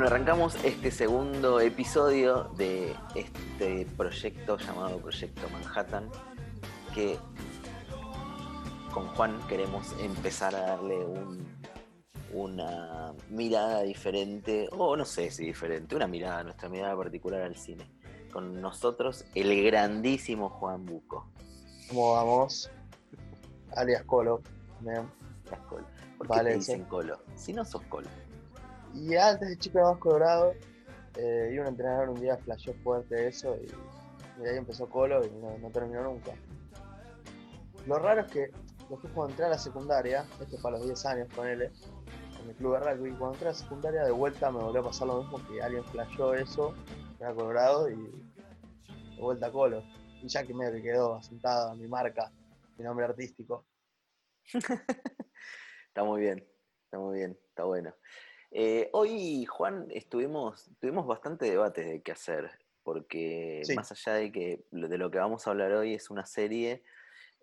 Bueno, arrancamos este segundo episodio de este proyecto llamado Proyecto Manhattan, que con Juan queremos empezar a darle una mirada diferente, o no sé si diferente, una mirada, nuestra mirada particular al cine. Con nosotros el grandísimo Juan Buco. ¿Cómo vamos? Alias Colo. Colo. ¿Por qué te dicen Colo? Si no sos Colo. Y antes de chico más colorado, eh, iba a entrenador un día flasheó fuerte eso y, de ahí empezó Colo y no, terminó nunca. Lo raro es que después cuando entré a la secundaria, esto para los 10 años con él, en el club de rugby, cuando entré a la secundaria de vuelta me volvió a pasar lo mismo que alguien flasheó eso, era colorado y de vuelta a Colo. Y ya que medio que quedó asentada mi marca, mi nombre artístico. está muy bien, está muy bien, está bueno. Eh, hoy, Juan, estuvimos, tuvimos bastante debate de qué hacer, porque más allá de que de lo que vamos a hablar hoy es una serie,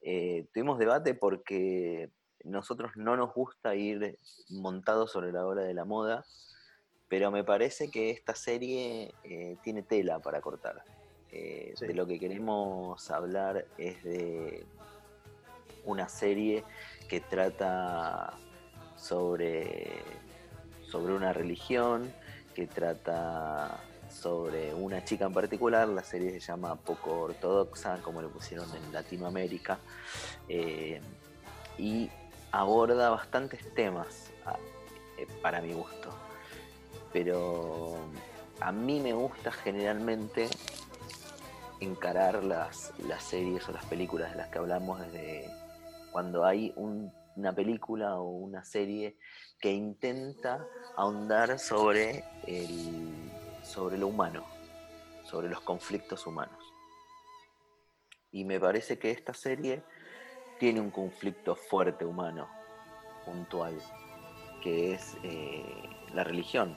eh, tuvimos debate porque nosotros no nos gusta ir montados sobre la ola de la moda, pero me parece que esta serie eh, tiene tela para cortar. De lo que queremos hablar es de una serie que trata sobre sobre una religión, que trata sobre una chica en particular, la serie se llama Poco Ortodoxa, como lo pusieron en Latinoamérica, eh, y aborda bastantes temas eh, para mi gusto. Pero a mí me gusta generalmente encarar las, las series o las películas de las que hablamos desde cuando hay una película o una serie que intenta ahondar sobre, el, sobre lo humano, sobre los conflictos humanos. Y me parece que esta serie tiene un conflicto fuerte humano, puntual, que es eh, la religión.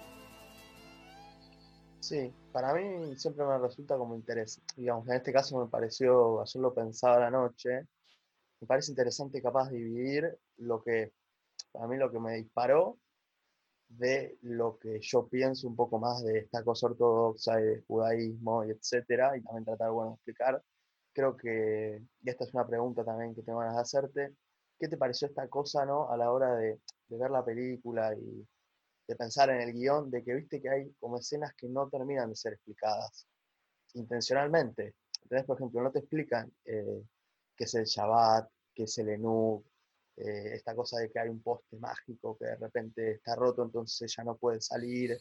Sí, para mí siempre me resulta como interés. Digamos, en este caso me pareció, hacerlo pensado la noche, me parece interesante capaz de dividir lo que para mí lo que me disparó de lo que yo pienso un poco más de esta cosa ortodoxa y judaísmo y etcétera, y también tratar bueno, de explicar. Creo que, y esta es una pregunta también que te van a hacerte, ¿qué te pareció esta cosa no, a la hora de, ver la película y de pensar en el guion, de que viste que hay como escenas que no terminan de ser explicadas intencionalmente? Entonces, por ejemplo, no te explican eh, qué es el Shabbat, qué es el Enú, eh, esta cosa de que hay un poste mágico que de repente está roto, entonces ya no puede salir.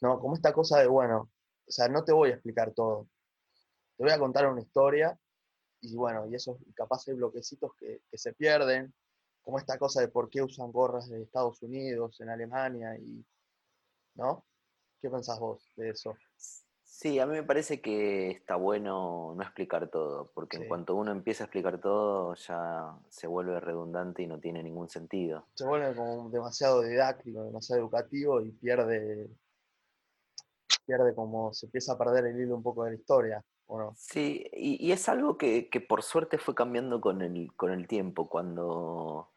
No, como esta cosa de, bueno, o sea, no te voy a explicar todo. Te voy a contar una historia y bueno, y esos capaz hay bloquecitos que, que se pierden, como esta cosa de por qué usan gorras de Estados Unidos, en Alemania y, ¿no? ¿Qué pensás vos de eso? Sí, a mí me parece que está bueno no explicar todo, porque en cuanto uno empieza a explicar todo ya se vuelve redundante y no tiene ningún sentido. Se vuelve como demasiado didáctico, demasiado educativo y pierde, pierde como se empieza a perder el hilo un poco de la historia. ¿o no? Sí, y, es algo que, que, por suerte fue cambiando con el, con el tiempo, cuando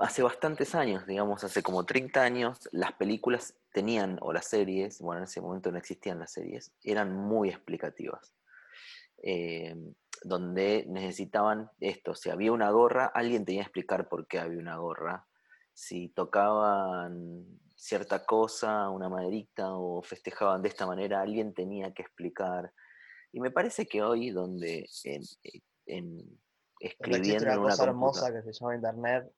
hace bastantes años, digamos, hace como 30 años, las películas tenían, o las series, bueno, en ese momento no existían las series, eran muy explicativas. Eh, donde necesitaban esto, si había una gorra, alguien tenía que explicar por qué había una gorra. Si tocaban cierta cosa, una maderita, o festejaban de esta manera, alguien tenía que explicar. Y me parece que hoy, donde en, en escribiendo una cosa hermosa que se llama internet.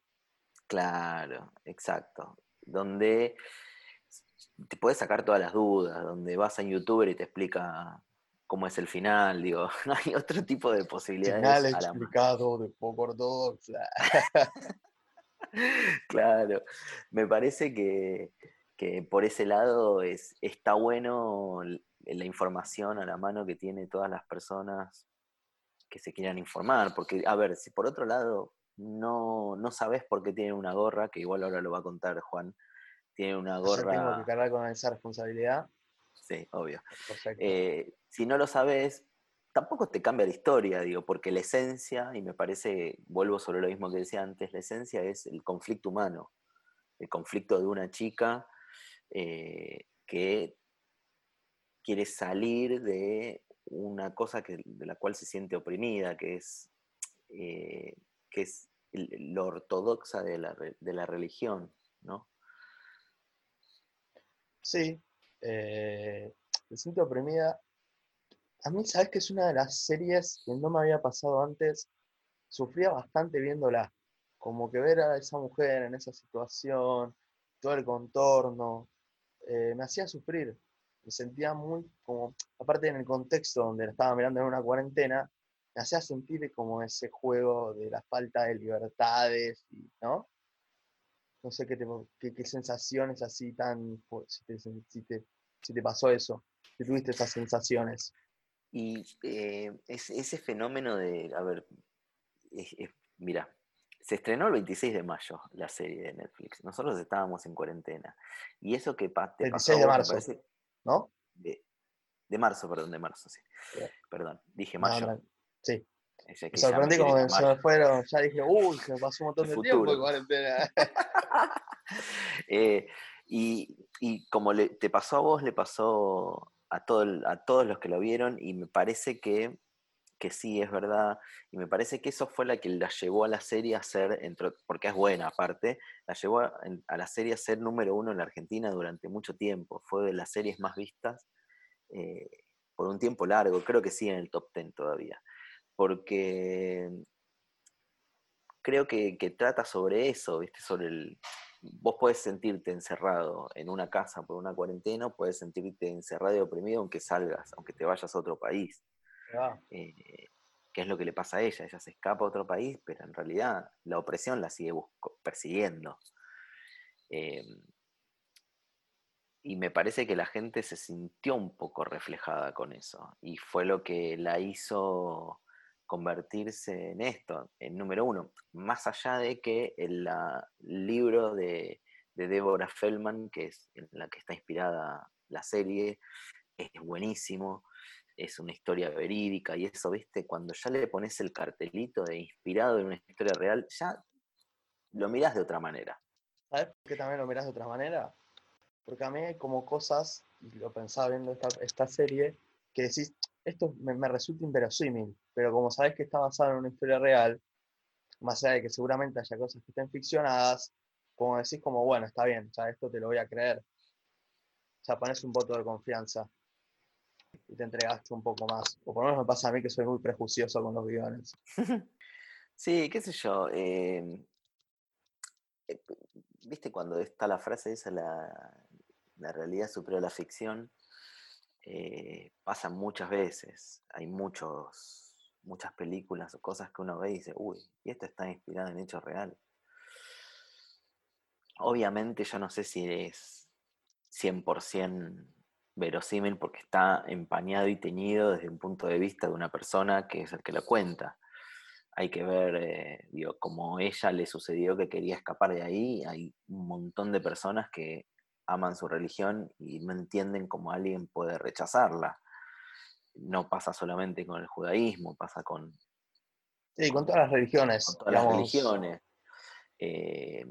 Claro, exacto. Donde te puedes sacar todas las dudas, donde vas a youtuber y te explica cómo es el final, digo, hay otro tipo de posibilidades. Final explicado de poco ortodoxa. claro, me parece que, por ese lado es, está bueno la información a la mano que tiene todas las personas que se quieran informar, porque, a ver, si por otro lado no, no sabes por qué tienen una gorra, que igual ahora lo va a contar Juan, tiene una gorra. tengo que cargar con esa responsabilidad. Sí, obvio. Eh, si no lo sabes, tampoco te cambia la historia, digo, porque la esencia, y me parece, vuelvo sobre lo mismo que decía antes, la esencia es el conflicto humano. el conflicto de una chica eh, que quiere salir de una cosa que, de la cual se siente oprimida, que es, eh, que es lo ortodoxa de la, de la religión, ¿no? Sí, eh, me siento oprimida. A mí, sabes que es una de las series que no me había pasado antes. Sufría bastante viéndola. Como que ver a esa mujer en esa situación, todo el contorno, eh, me hacía sufrir. Me sentía muy como, aparte en el contexto donde la estaba mirando en una cuarentena, me hacía sentir como ese juego de la falta de libertades, ¿no? No sé qué, qué, sensaciones así tan, si te, si, te, si te pasó eso, si tuviste esas sensaciones. Y eh, ese fenómeno de, a ver, mira, se estrenó el 26 de mayo la serie de Netflix. Nosotros estábamos en cuarentena. Y eso que te 26 de marzo, ¿no? De, marzo, perdón, de marzo, sí. Perdón, dije mayo. Sí. Me sorprendí como se me fueron, ya dije, uy, se pasó un montón de tiempo en cuarentena. Eh, y, como le, te pasó a vos, le pasó a, todo, a todos los que lo vieron y me parece que que sí, es verdad, y me parece que eso fue la que la llevó a la serie a ser, porque es buena aparte, la llevó a, la serie a ser número uno en la Argentina durante mucho tiempo, fue de las series más vistas eh, por un tiempo largo, creo que sí en el top ten todavía, porque creo que, que trata sobre eso, ¿viste? Sobre el, vos podés sentirte encerrado en una casa por una cuarentena, puedes sentirte encerrado y oprimido aunque salgas, aunque te vayas a otro país. Eh, ¿Qué es lo que le pasa a ella? Ella se escapa a otro país, pero en realidad la opresión la sigue persiguiendo. Em, y me parece que la gente se sintió un poco reflejada con eso. Y fue lo que la hizo convertirse en esto, en número uno. Más allá de que el libro de, de Deborah Feldman, que es en la que está inspirada la serie, es buenísimo es una historia verídica y eso, viste, cuando ya le pones el cartelito de inspirado en una historia real, ya lo mirás de otra manera. ¿Sabes por qué también lo mirás de otra manera? Porque a mí hay como cosas, y lo pensaba viendo esta, serie, que decís, esto me, resulta inverosímil, pero como sabes que está basado en una historia real, más allá de que seguramente haya cosas que estén ficcionadas, como decís como, bueno, está bien, ya esto te lo voy a creer. Sea, pones un voto de confianza y te entregaste un poco más. O por lo menos me pasa a mí que soy muy prejuicioso con los guiones. sí, qué sé yo. Em, eh, ¿Viste cuando está la frase esa, la, la realidad supera la ficción? Eh, pasa muchas veces. Hay muchos, muchas películas o cosas que uno ve y dice, uy, y esto está inspirado en hechos reales. Obviamente yo no sé si es 100% verosímil porque está empañado y teñido desde un punto de vista de una persona que es el que lo cuenta. Hay que ver, eh, digo, como ella le sucedió que quería escapar de ahí, hay un montón de personas que aman su religión y no entienden cómo alguien puede rechazarla. No pasa solamente con el judaísmo, pasa con... Sí, con todas las religiones. Con todas las religiones. Eh,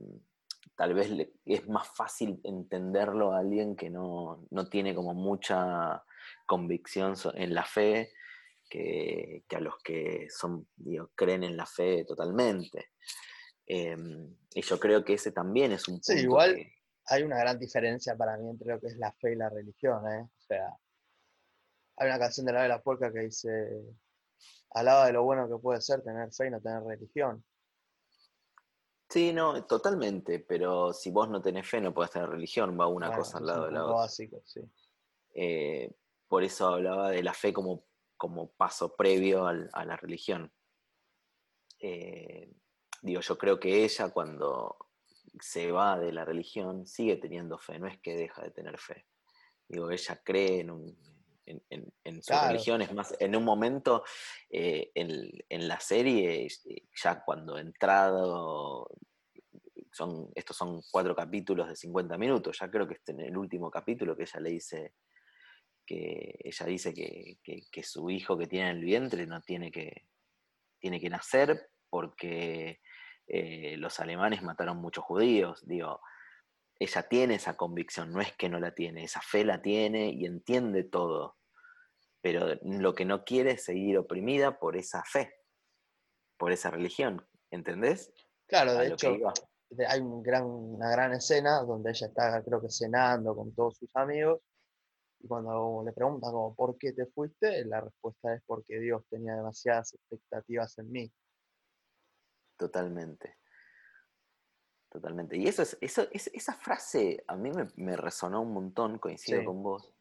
tal vez es más fácil entenderlo a alguien que no, tiene como mucha convicción en la fe que, a los que son, creen en la fe totalmente. Em, y yo creo que ese también es un punto. Sí, igual hay una gran diferencia para mí entre lo que es la fe y la religión. ¿eh? O sea, hay una canción de la de la puerca que dice: Alaba de lo bueno que puede ser tener fe y no tener religión. Sí, no, totalmente, pero si vos no tenés fe no podés tener religión, va una cosa al lado de la otra. Básico, sí. Eh, por eso hablaba de la fe como, como paso previo a la religión. Eh, digo, yo creo que ella cuando se va de la religión sigue teniendo fe, no es que deja de tener fe. Digo, ella cree en un, en, su religión. Es más, en un momento eh, en, la serie, eh, ya cuando entrado, son, estos son cuatro capítulos de 50 minutos, ya creo que este en el último capítulo que ella le dice que ella dice que, su hijo que tiene en el vientre no tiene que, tiene que nacer porque eh, los alemanes mataron muchos judíos. Digo, ella tiene esa convicción, no es que no la tiene, esa fe la tiene y entiende todo, pero lo que no quiere es seguir oprimida por esa fe, por esa religión, ¿entendés? Claro, de hecho, hay un gran, una gran escena donde ella está, creo que cenando con todos sus amigos, y cuando le preguntan como, ¿por qué te fuiste? La respuesta es porque Dios tenía demasiadas expectativas en mí. Totalmente. Totalmente. Y eso es, eso, esa frase a mí me, resonó un montón, coincido con vos,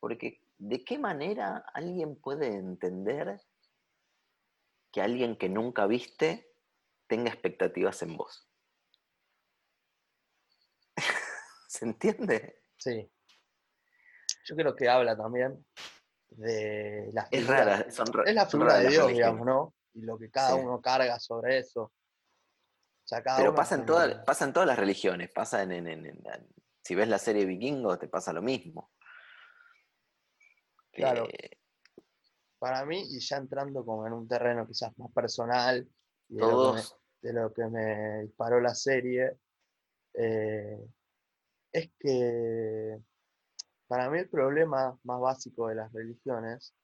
porque ¿de qué manera alguien puede entender que alguien que nunca viste tenga expectativas en vos? ¿Se entiende? Sí. Yo creo que habla también de la figura. Es rara, es la figura de Dios, digamos, ¿no? Y lo que cada uno carga sobre eso. Pero pasa en, todas, pasa en todas las religiones, pasa en, Si ves la serie Vikingo, te pasa lo mismo. Claro. Para mí, y ya entrando como en un terreno quizás más personal, de, lo, que me, disparó la serie, eh, es que para mí el problema más básico de las religiones,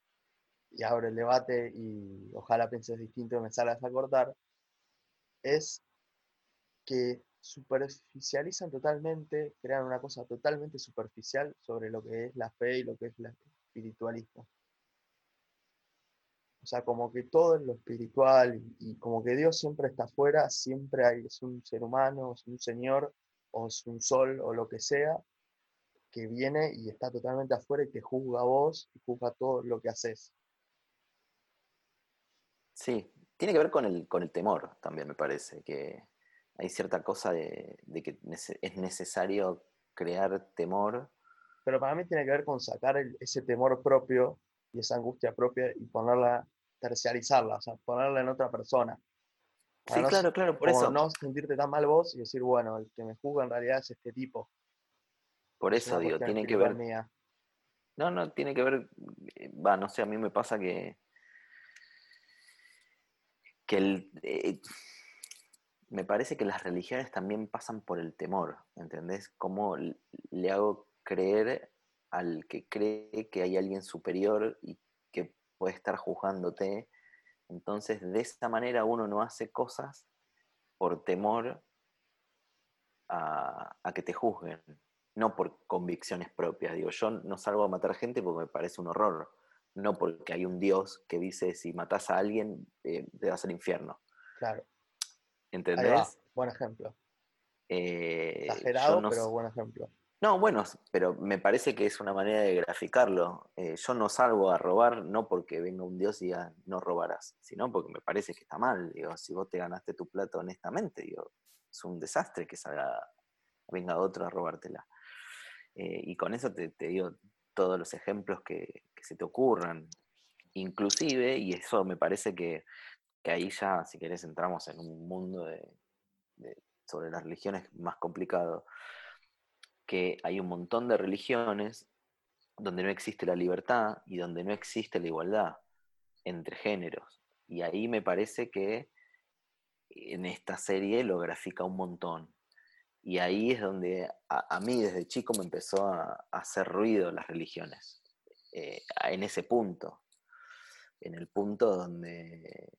y abro el debate y ojalá pienses distinto y me salgas a cortar, es que superficializan totalmente, crean una cosa totalmente superficial sobre lo que es la fe y lo que es el espiritualismo. O sea, como que todo es lo espiritual y, como que Dios siempre está afuera, siempre hay, es un ser humano, es un señor, o es un sol, o lo que sea, que viene y está totalmente afuera y te juzga a vos y juzga todo lo que haces. Sí, tiene que ver con el, con el temor también, me parece, que hay cierta cosa de, que es necesario crear temor. Pero para mí tiene que ver con sacar ese temor propio y esa angustia propia y ponerla, terciarizarla, o sea, ponerla en otra persona. sí, claro, claro, por eso. No sentirte tan mal vos y decir, bueno, el que me juzga en realidad es este tipo. Por eso, digo, tiene que ver. No, no, tiene que ver. Eh, va, no sé, a mí me pasa que. Que el. Eh, me parece que las religiones también pasan por el temor, ¿entendés? ¿Cómo le hago creer al que cree que hay alguien superior y que puede estar juzgándote? Entonces, de esa manera uno no hace cosas por temor a, que te juzguen, no por convicciones propias. Digo, yo no salgo a matar gente porque me parece un horror, no porque hay un Dios que dice si matas a alguien eh, te vas al infierno. Claro. ¿Entendés? Buen ejemplo. Eh, Exagerado, pero buen ejemplo. No, bueno, pero me parece que es una manera de graficarlo. Eh, yo no salgo a robar no porque venga un dios y diga no robarás, sino porque me parece que está mal. Digo, si vos te ganaste tu plata honestamente, digo, es un desastre que salga, venga otro a robártela. Eh, y con eso te, digo todos los ejemplos que, se te ocurran. Inclusive, y eso me parece que que ahí ya, si querés, entramos en un mundo de, sobre las religiones más complicado, que hay un montón de religiones donde no existe la libertad y donde no existe la igualdad entre géneros. Y ahí me parece que en esta serie lo grafica un montón. Y ahí es donde a, mí desde chico me empezó a, hacer ruido las religiones. Eh, en ese punto. En el punto donde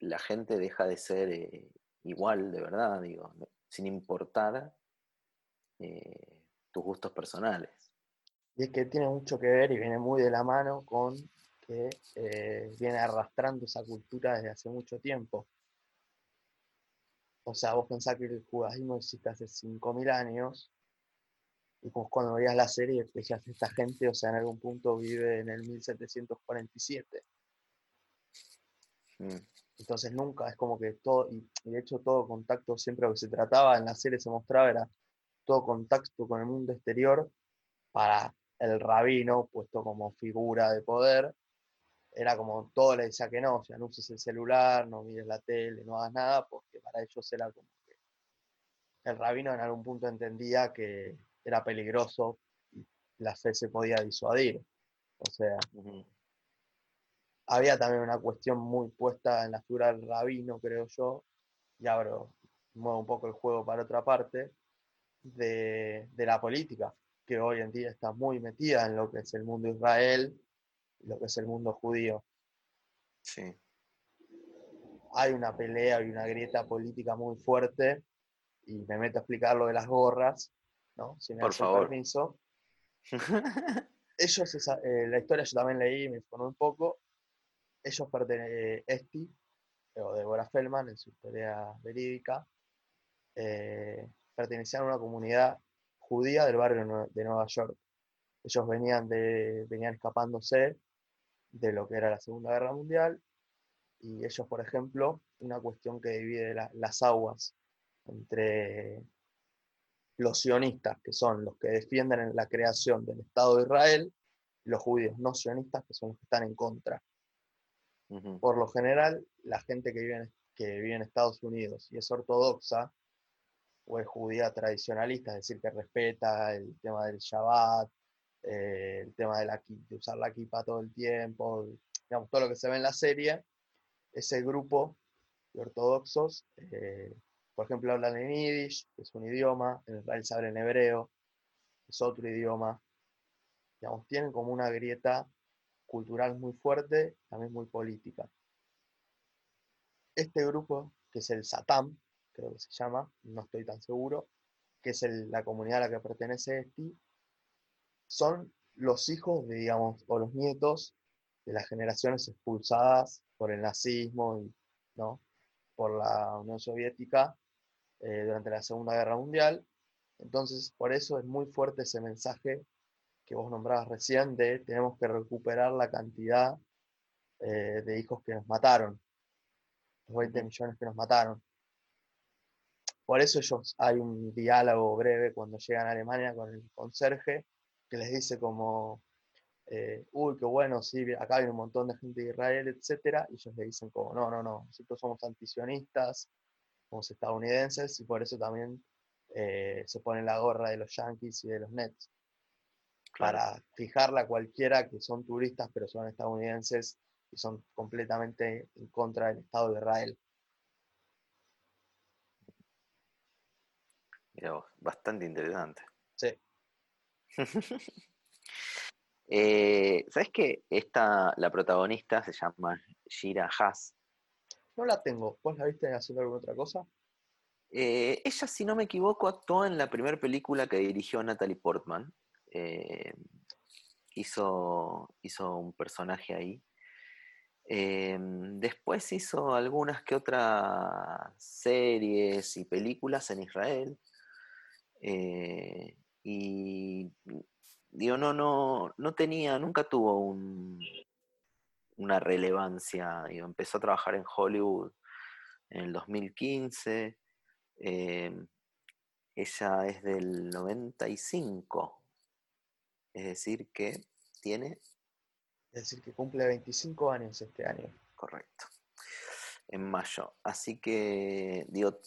la gente deja de ser eh, igual, de verdad, digo, sin importar eh, tus gustos personales. Y es que tiene mucho que ver y viene muy de la mano con que viene arrastrando esa cultura desde hace mucho tiempo. O sea, vos pensás que el judaísmo existe hace 5.000 años y pues cuando veías la serie decías, esta gente, o sea, en algún punto vive en el 1747. Entonces nunca, es como que todo, y de hecho todo contacto, siempre lo que se trataba en la serie se mostraba era todo contacto con el mundo exterior para el rabino, puesto como figura de poder, era como todo le decía que no, o sea, no uses el celular, no mires la tele, no hagas nada, porque para ellos era como que el rabino en algún punto entendía que era peligroso y la fe se podía disuadir. O sea, había también una cuestión muy puesta en la figura del rabino, creo yo, y abro, muevo un poco el juego para otra parte, de, la política, que hoy en día está muy metida en lo que es el mundo Israel y lo que es el mundo judío. Sí. Hay una pelea y una grieta política muy fuerte y me meto a explicar lo de las gorras, ¿no? Si me Por favor. permiso. Ellos, eh, la historia yo también leí, me informé un poco. Ellos pertenecen, Esti, o Deborah Feldman, en su historia verídica, eh, pertenecían a una comunidad judía del barrio de Nueva York. Ellos venían, de, venían escapándose de lo que era la Segunda Guerra Mundial y ellos, por ejemplo, una cuestión que divide las aguas entre los sionistas, que son los que defienden la creación del Estado de Israel, y los judíos no sionistas, que son los que están en contra. Por lo general, la gente que vive, en, que vive en Estados Unidos y es ortodoxa, o es judía tradicionalista, es decir, que respeta el tema del Shabbat, eh, el tema de, la, de usar la kipa todo el tiempo, digamos, todo lo que se ve en la serie, ese grupo de ortodoxos, eh, por ejemplo, hablan en yiddish, que es un idioma, en Israel se habla en hebreo, es otro idioma, digamos, tienen como una grieta cultural muy fuerte, también muy política. Este grupo, que es el Satam, creo que se llama, no estoy tan seguro, que es la comunidad a la que pertenece este, son los hijos, digamos, o los nietos de las generaciones expulsadas por el nazismo y ¿no? por la Unión Soviética eh, durante la Segunda Guerra Mundial. Entonces, por eso es muy fuerte ese mensaje que vos nombrabas recién de tenemos que recuperar la cantidad eh, de hijos que nos mataron, los 20 millones que nos mataron. Por eso ellos hay un diálogo breve cuando llegan a Alemania con el conserje que les dice como, eh, uy, qué bueno, sí, acá hay un montón de gente de Israel, etc. Y ellos le dicen como, no, no, no, nosotros somos antisionistas, somos estadounidenses y por eso también eh, se pone la gorra de los Yankees y de los Nets. Para fijarla a cualquiera que son turistas pero son estadounidenses y son completamente en contra del Estado de Israel. Mira bastante interesante. Sí. Eh, ¿Sabes que esta, la protagonista se llama Shira Haas? No la tengo. ¿Vos la viste haciendo alguna otra cosa? Eh, ella, si no me equivoco, actuó en la primera película que dirigió Natalie Portman. Eh, hizo, hizo un personaje ahí. después hizo algunas que otras series y películas en Israel. Y digo, no, no, no tenía, nunca tuvo un, una relevancia. Digo, empezó a trabajar en Hollywood en el 2015. Em, ella es del 95. Es decir, que tiene... Es decir, que cumple 25 años este año. Correcto. En mayo. Así que, digo,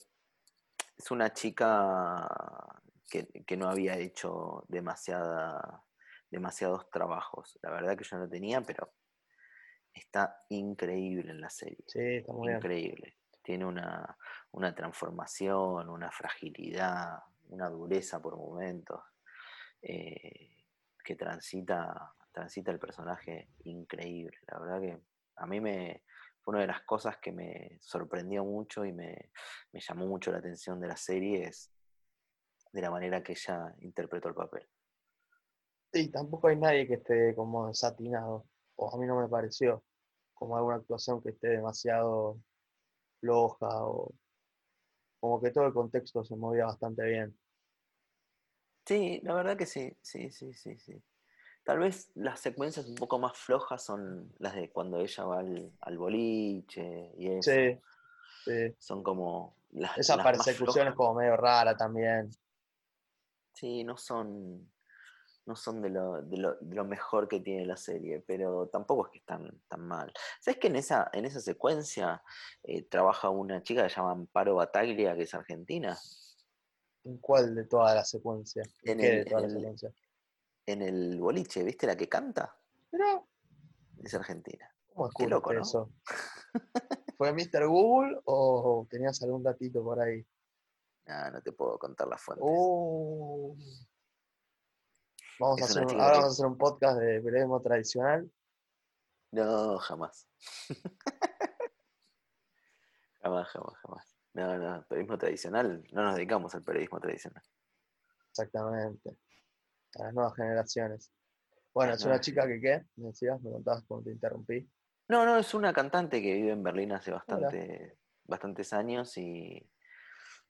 es una chica que, no había hecho demasiada, demasiados trabajos. La verdad que yo no tenía, pero está increíble en la serie. Sí, está muy increíble. Tiene una, transformación, una fragilidad, una dureza por momentos, eh, que transita, transita el personaje increíble. La verdad que a mí me fue una de las cosas que me sorprendió mucho y me, me llamó mucho la atención de la serie es de la manera que ella interpretó el papel. Sí, tampoco hay nadie que esté como desatinado, o a mí no me pareció como alguna actuación que esté demasiado floja, o como que todo el contexto se movía bastante bien. Sí, la verdad que sí, sí, sí, sí, sí. Tal vez las secuencias un poco más flojas son las de cuando ella va al, boliche y eso. Sí, sí. Son como las. Esa persecución es como medio rara también. Sí, no son, no son de lo, de, lo, de lo, mejor que tiene la serie, pero tampoco es que están tan mal. ¿Sabes que en esa, en esa secuencia eh, trabaja una chica que se llama Amparo Bataglia, que es argentina? ¿En cuál de toda la secuencia? ¿En, el, secuencia? En el boliche, ¿viste la que canta? Pero, es argentina. ¿Cómo Qué loco, ¿no? eso? ¿Fue Mr. Google o tenías algún datito por ahí? Ah, no te puedo contar la fuente. Uh. Vamos a hacer ahora vamos a hacer un podcast de periodismo tradicional. No, jamás. jamás, jamás, jamás. No, no, periodismo tradicional, no nos dedicamos al periodismo tradicional. Exactamente. A las nuevas generaciones. Bueno, es una chica que qué, me decías, me contabas cuando te interrumpí. No, no, es una cantante que vive en Berlín hace bastante, bastantes años y,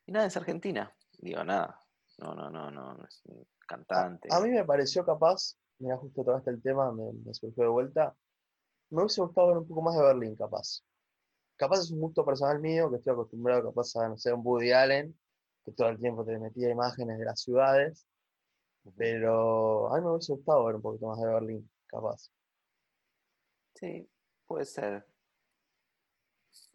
y nada, es argentina. Digo, nada, no, no, no, no, es cantante. A, mí me pareció capaz, mira, justo tocaste el tema, me, me, surgió de vuelta. Me hubiese gustado ver un poco más de Berlín, capaz. Capaz es un gusto personal mío, que estoy acostumbrado capaz a, no sé, un Woody Allen, que todo el tiempo te metía imágenes de las ciudades. Pero a mí me hubiese gustado ver un poquito más de Berlín, capaz. Sí, puede ser.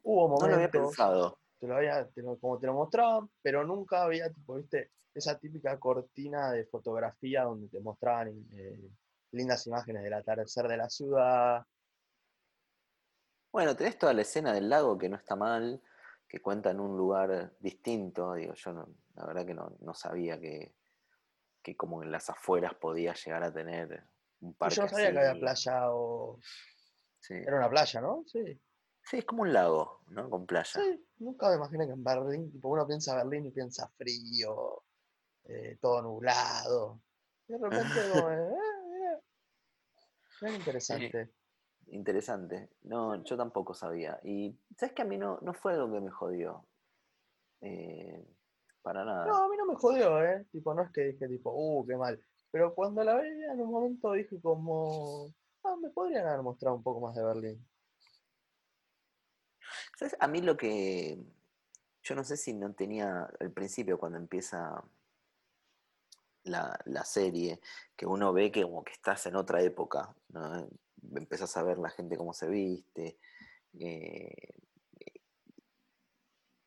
Hubo momentos. No lo había pensado. Te lo había, como te lo mostraban, pero nunca había, tipo, viste, esa típica cortina de fotografía donde te mostraban eh, lindas imágenes del atardecer de la ciudad. Bueno, tenés toda la escena del lago que no está mal, que cuenta en un lugar distinto. Digo, yo la verdad que no sabía que, que como en las afueras podía llegar a tener un parque. Yo no sabía que había playa o. Era una playa, ¿no? Sí. Sí, es como un lago, ¿no? Con playa. Sí, nunca me imaginé que en Berlín, tipo, uno piensa Berlín y piensa frío, eh, todo nublado. Y de repente, como, eh, eh, interesante. interesante. No, yo tampoco sabía. Y, ¿sabes que a mí no, no fue lo que me jodió? Eh, para nada. No, a mí no me jodió, ¿eh? Tipo, no es que dije, tipo, uh, qué mal. Pero cuando la veía en un momento dije como, ah, me podrían haber mostrado un poco más de Berlín. A mí lo que, yo no sé si no tenía al principio cuando empieza la, serie, que uno ve que como que estás en otra época, ¿no? Empezás a ver la gente cómo se viste, eh,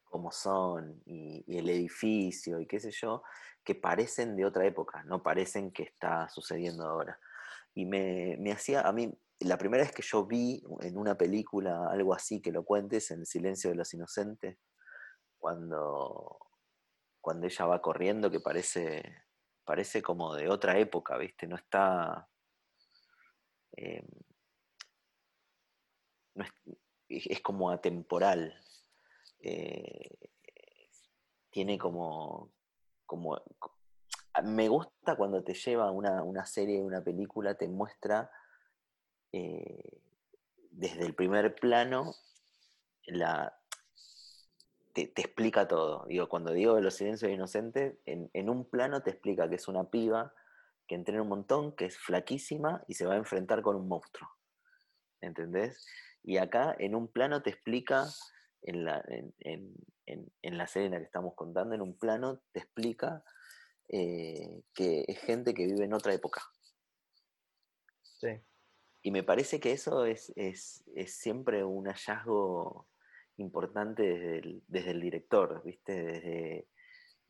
cómo son y, el edificio y qué sé yo, que parecen de otra época, no parecen que está sucediendo ahora. Y me, hacía, a mí, la primera vez que yo vi en una película algo así que lo cuentes, en El silencio de los inocentes, cuando, cuando ella va corriendo, que parece, parece como de otra época, ¿viste? No está... Eh, es como atemporal, eh, tiene como, como... Me gusta cuando te lleva una, una serie, una película, te muestra eh, desde el primer plano la, te, explica todo. Digo, cuando digo de los silencios inocentes, en, en, un plano te explica que es una piba que entrena un montón, que es flaquísima y se va a enfrentar con un monstruo. ¿Entendés? Y acá en un plano te explica en la, en, la que estamos contando, en un plano, te explica eh, que es gente que vive en otra época. Sí. Y me parece que eso es, es, es siempre un hallazgo importante desde el, desde el director, ¿viste? Desde,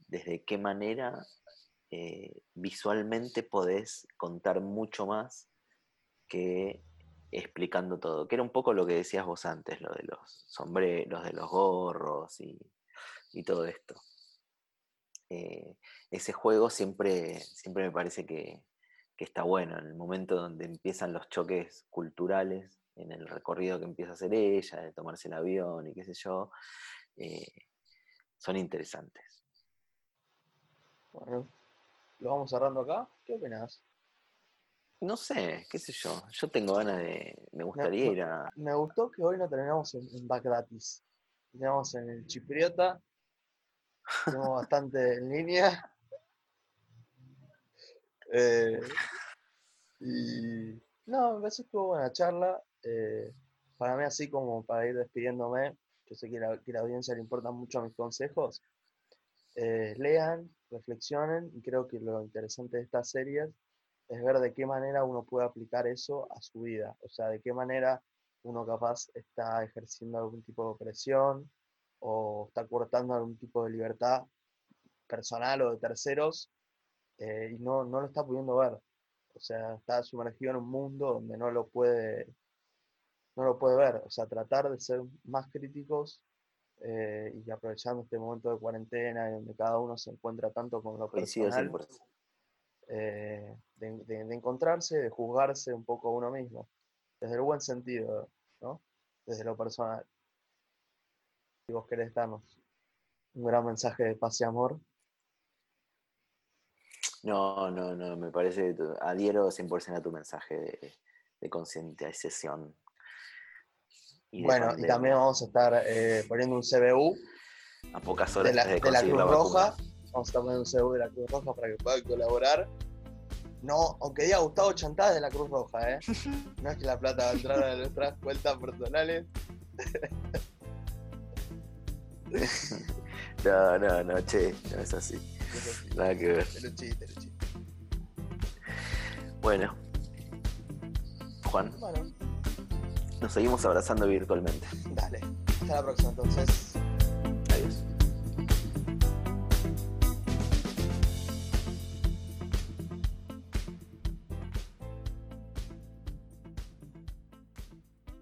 desde qué manera eh, visualmente podés contar mucho más que explicando todo, que era un poco lo que decías vos antes, lo de los sombreros, de los gorros y, todo esto. Eh, ese juego siempre, siempre me parece que, está bueno, en el momento donde empiezan los choques culturales, en el recorrido que empieza a hacer ella, de tomarse el avión y qué sé yo, eh, son interesantes. Bueno, lo vamos cerrando acá. ¿Qué opinas? No sé, qué sé yo. Yo tengo ganas de. Me gustaría ir a. Me gustó que hoy no terminamos en, en back gratis. Terminamos en el Chipriota. Tenemos bastante en línea. Eh, y. No, que estuvo buena charla. Eh, para mí, así como para ir despidiéndome, yo sé que, la, que la audiencia le importan mucho mis consejos. Eh, lean, reflexionen, y creo que lo interesante de estas series es ver de qué manera uno puede aplicar eso a su vida, o sea, de qué manera uno capaz está ejerciendo algún tipo de opresión o está cortando algún tipo de libertad personal o de terceros eh, y no, no lo está pudiendo ver. O sea, está sumergido en un mundo donde no lo puede, no lo puede ver. O sea, tratar de ser más críticos eh, y aprovechando este momento de cuarentena donde cada uno se encuentra tanto con lo personal, eh, de, encontrarse, de juzgarse un poco a uno mismo, desde el buen sentido, ¿no? Desde lo personal. Si vos querés darnos un gran mensaje de paz y amor. No, no, no, me parece, adhiero 100% a tu mensaje de, de concientización. bueno, y también vamos a estar eh, poniendo un CBU a pocas horas de la, de la Cruz Roja. Vamos a estar poniendo un CBU de la Cruz Roja para que puedan colaborar. No, aunque diga Gustavo Chantada de la Cruz Roja, ¿eh? No es que la plata va a entrar a nuestras cuentas personales. no, no, no, che, no es así. Nada que ver. Bueno, Juan. Bueno. Nos seguimos abrazando virtualmente. Dale. Hasta la próxima entonces.